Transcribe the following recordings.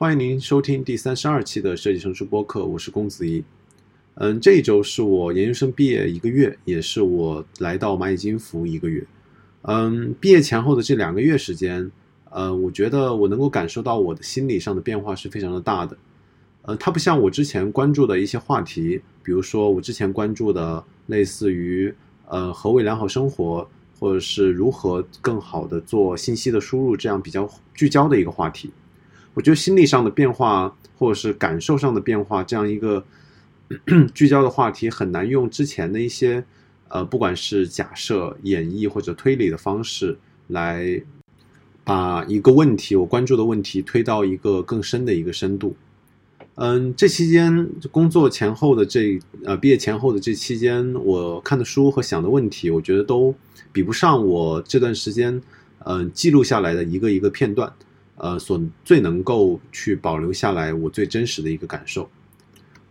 欢迎您收听第三十二期的设计成熟播客，我是龚子怡。嗯，这一周是我研究生毕业一个月，也是我来到蚂蚁金服一个月。嗯，毕业前后的这两个月时间，呃，我觉得我能够感受到我的心理上的变化是非常的大的。呃，它不像我之前关注的一些话题，比如说我之前关注的类似于呃何为良好生活，或者是如何更好的做信息的输入这样比较聚焦的一个话题。我觉得心理上的变化，或者是感受上的变化，这样一个 聚焦的话题，很难用之前的一些呃，不管是假设、演绎或者推理的方式来把一个问题，我关注的问题推到一个更深的一个深度。嗯，这期间工作前后的这呃毕业前后的这期间，我看的书和想的问题，我觉得都比不上我这段时间嗯记录下来的一个一个片段。呃，所最能够去保留下来我最真实的一个感受，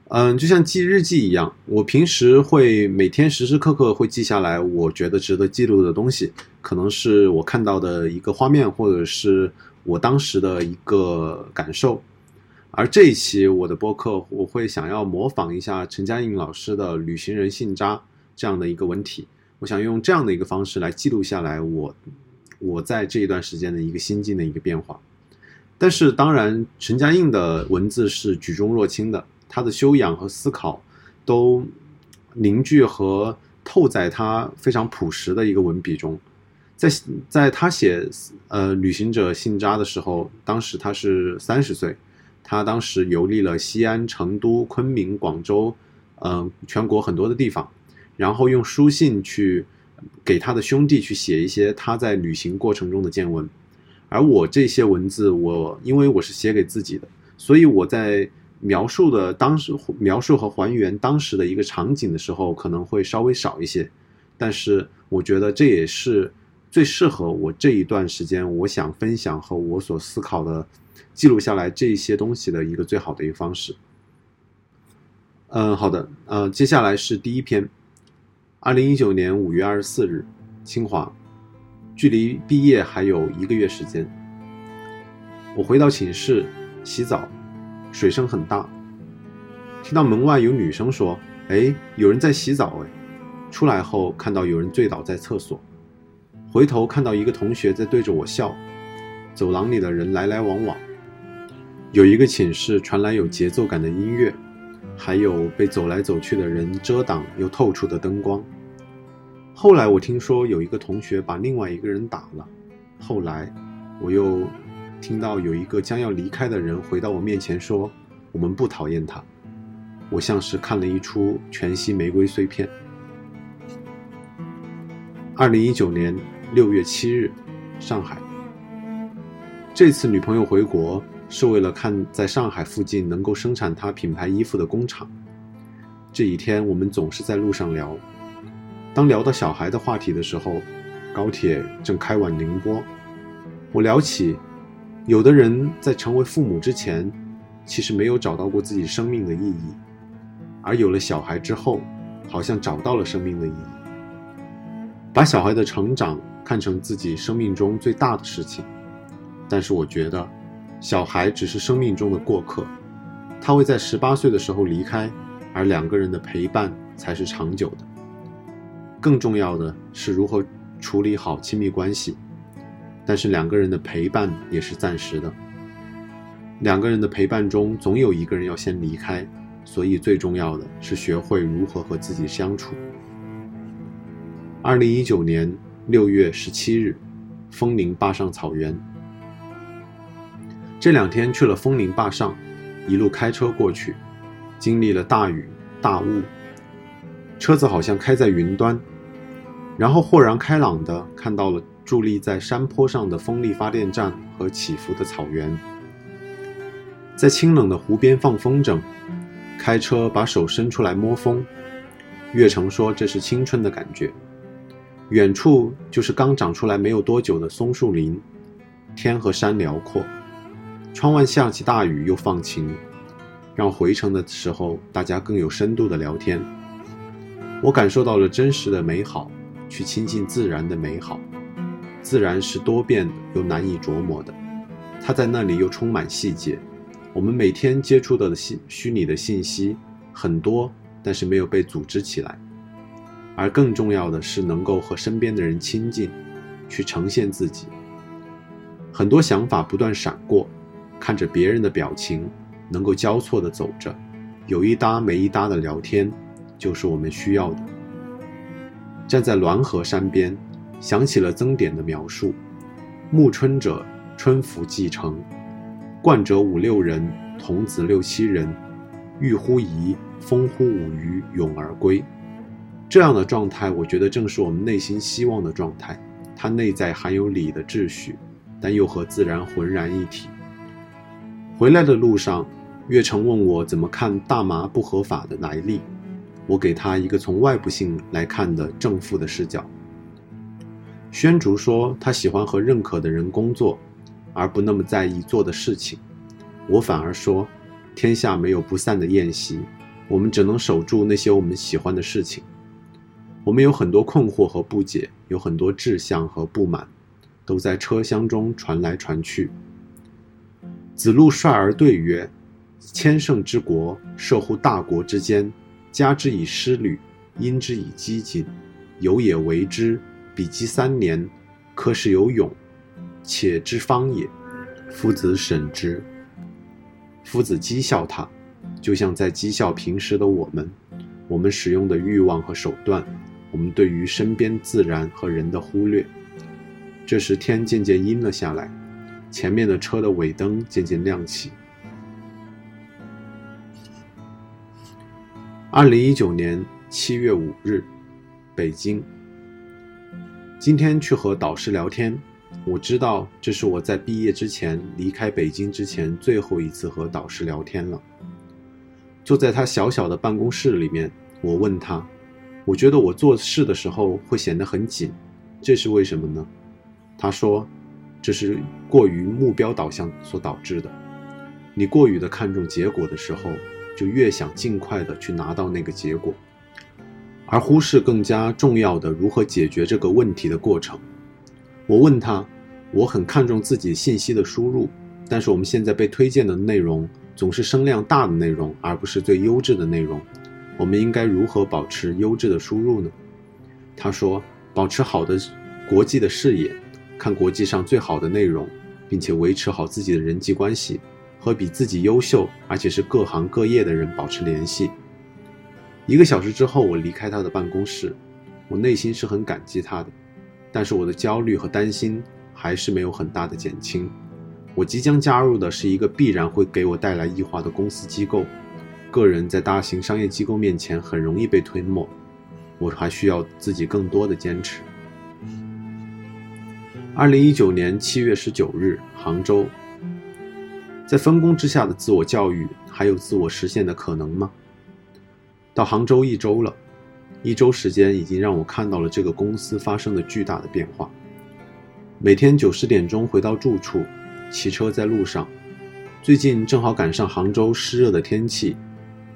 嗯，就像记日记一样，我平时会每天时时刻刻会记下来我觉得值得记录的东西，可能是我看到的一个画面，或者是我当时的一个感受。而这一期我的播客，我会想要模仿一下陈嘉映老师的《旅行人信札》这样的一个文体，我想用这样的一个方式来记录下来我我在这一段时间的一个心境的一个变化。但是，当然，陈嘉映的文字是举重若轻的，他的修养和思考都凝聚和透在他非常朴实的一个文笔中。在在他写呃《旅行者信札》的时候，当时他是三十岁，他当时游历了西安、成都、昆明、广州，嗯，全国很多的地方，然后用书信去给他的兄弟去写一些他在旅行过程中的见闻。而我这些文字，我因为我是写给自己的，所以我在描述的当时描述和还原当时的一个场景的时候，可能会稍微少一些。但是我觉得这也是最适合我这一段时间，我想分享和我所思考的记录下来这些东西的一个最好的一个方式。嗯，好的，呃，接下来是第一篇，二零一九年五月二十四日，清华。距离毕业还有一个月时间，我回到寝室洗澡，水声很大，听到门外有女生说：“哎，有人在洗澡。”哎，出来后看到有人醉倒在厕所，回头看到一个同学在对着我笑，走廊里的人来来往往，有一个寝室传来有节奏感的音乐，还有被走来走去的人遮挡又透出的灯光。后来我听说有一个同学把另外一个人打了，后来我又听到有一个将要离开的人回到我面前说：“我们不讨厌他。”我像是看了一出全息玫瑰碎片。二零一九年六月七日，上海。这次女朋友回国是为了看在上海附近能够生产她品牌衣服的工厂。这几天我们总是在路上聊。当聊到小孩的话题的时候，高铁正开往宁波。我聊起，有的人在成为父母之前，其实没有找到过自己生命的意义，而有了小孩之后，好像找到了生命的意义。把小孩的成长看成自己生命中最大的事情，但是我觉得，小孩只是生命中的过客，他会在十八岁的时候离开，而两个人的陪伴才是长久的。更重要的是如何处理好亲密关系，但是两个人的陪伴也是暂时的。两个人的陪伴中总有一个人要先离开，所以最重要的是学会如何和自己相处。二零一九年六月十七日，枫林坝上草原。这两天去了枫林坝上，一路开车过去，经历了大雨大雾。车子好像开在云端，然后豁然开朗地看到了伫立在山坡上的风力发电站和起伏的草原。在清冷的湖边放风筝，开车把手伸出来摸风。月成说这是青春的感觉。远处就是刚长出来没有多久的松树林，天和山辽阔。窗外下起大雨又放晴，让回程的时候大家更有深度的聊天。我感受到了真实的美好，去亲近自然的美好。自然是多变的，又难以琢磨的。它在那里又充满细节，我们每天接触到的信虚拟的信息很多，但是没有被组织起来。而更重要的是，能够和身边的人亲近，去呈现自己。很多想法不断闪过，看着别人的表情，能够交错的走着，有一搭没一搭的聊天，就是我们需要的。站在滦河山边，想起了曾点的描述：暮春者，春服既成。冠者五六人，童子六七人，欲乎沂，风乎舞雩，咏而归。这样的状态，我觉得正是我们内心希望的状态。它内在含有礼的秩序，但又和自然浑然一体。回来的路上，月成问我怎么看大麻不合法的来历，我给他一个从外部性来看的正负的视角。宣竹说他喜欢和认可的人工作。而不那么在意做的事情，我反而说，天下没有不散的宴席，我们只能守住那些我们喜欢的事情。我们有很多困惑和不解，有很多志向和不满，都在车厢中传来传去。子路率而对曰：“千乘之国，涉乎大国之间，加之以师旅，因之以饥馑，有也为之，彼积三年，可使有勇。”且之方也，夫子审之。夫子讥笑他，就像在讥笑平时的我们，我们使用的欲望和手段，我们对于身边自然和人的忽略。这时天渐渐阴了下来，前面的车的尾灯渐渐亮起。二零一九年七月五日，北京。今天去和导师聊天。我知道这是我在毕业之前离开北京之前最后一次和导师聊天了。坐在他小小的办公室里面，我问他：“我觉得我做事的时候会显得很紧，这是为什么呢？”他说：“这是过于目标导向所导致的。你过于的看重结果的时候，就越想尽快的去拿到那个结果，而忽视更加重要的如何解决这个问题的过程。”我问他，我很看重自己信息的输入，但是我们现在被推荐的内容总是声量大的内容，而不是最优质的内容。我们应该如何保持优质的输入呢？他说，保持好的国际的视野，看国际上最好的内容，并且维持好自己的人际关系，和比自己优秀而且是各行各业的人保持联系。一个小时之后，我离开他的办公室，我内心是很感激他的。但是我的焦虑和担心还是没有很大的减轻。我即将加入的是一个必然会给我带来异化的公司机构，个人在大型商业机构面前很容易被吞没。我还需要自己更多的坚持。二零一九年七月十九日，杭州，在分工之下的自我教育还有自我实现的可能吗？到杭州一周了。一周时间已经让我看到了这个公司发生的巨大的变化。每天九十点钟回到住处，骑车在路上。最近正好赶上杭州湿热的天气，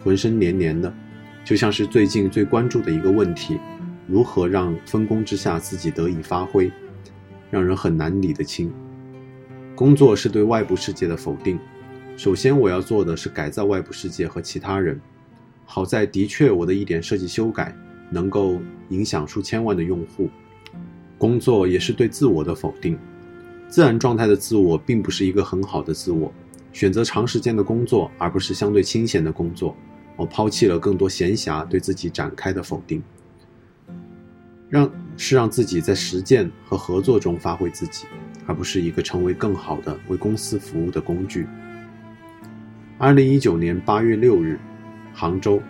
浑身黏黏的，就像是最近最关注的一个问题：如何让分工之下自己得以发挥，让人很难理得清。工作是对外部世界的否定。首先我要做的是改造外部世界和其他人。好在的确我的一点设计修改。能够影响数千万的用户，工作也是对自我的否定。自然状态的自我并不是一个很好的自我。选择长时间的工作，而不是相对清闲的工作。我抛弃了更多闲暇对自己展开的否定，让是让自己在实践和合作中发挥自己，而不是一个成为更好的为公司服务的工具。二零一九年八月六日，杭州。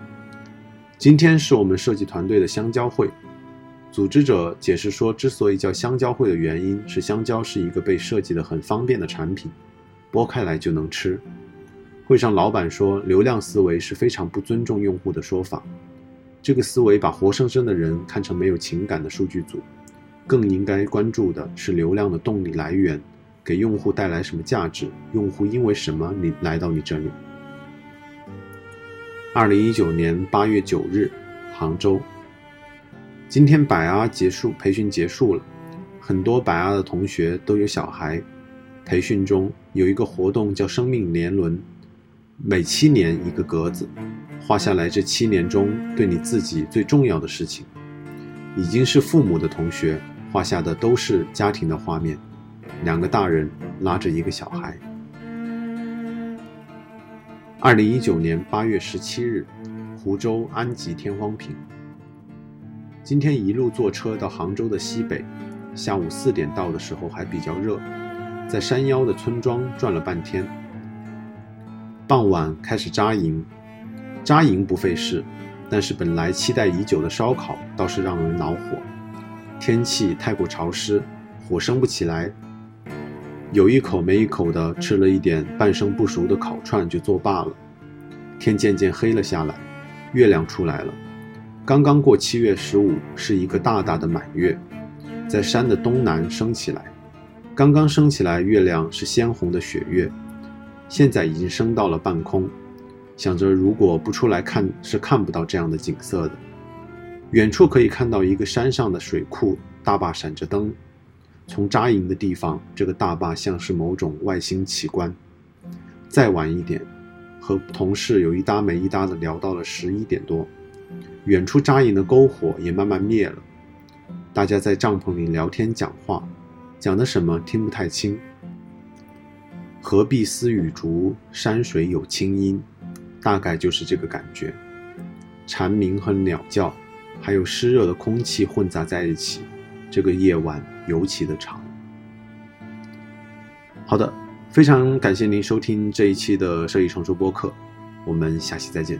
今天是我们设计团队的香蕉会，组织者解释说，之所以叫香蕉会的原因是香蕉是一个被设计的很方便的产品，剥开来就能吃。会上老板说，流量思维是非常不尊重用户的说法，这个思维把活生生的人看成没有情感的数据组，更应该关注的是流量的动力来源，给用户带来什么价值，用户因为什么你来到你这里。二零一九年八月九日，杭州。今天百阿结束培训结束了，很多百阿的同学都有小孩。培训中有一个活动叫“生命年轮”，每七年一个格子，画下来这七年中对你自己最重要的事情。已经是父母的同学画下的都是家庭的画面，两个大人拉着一个小孩。二零一九年八月十七日，湖州安吉天荒坪。今天一路坐车到杭州的西北，下午四点到的时候还比较热，在山腰的村庄转了半天。傍晚开始扎营，扎营不费事。但是本来期待已久的烧烤倒是让人恼火，天气太过潮湿，火生不起来。有一口没一口的吃了一点半生不熟的烤串就作罢了。天渐渐黑了下来，月亮出来了。刚刚过七月十五，是一个大大的满月，在山的东南升起来。刚刚升起来，月亮是鲜红的雪月，现在已经升到了半空。想着，如果不出来看，是看不到这样的景色的。远处可以看到一个山上的水库，大坝闪着灯。从扎营的地方，这个大坝像是某种外星奇观。再晚一点，和同事有一搭没一搭的聊到了十一点多。远处扎营的篝火也慢慢灭了，大家在帐篷里聊天讲话，讲的什么听不太清。何必思雨竹，山水有清音。大概就是这个感觉，蝉鸣和鸟叫，还有湿热的空气混杂在一起，这个夜晚尤其的长。好的，非常感谢您收听这一期的设计成熟播客，我们下期再见。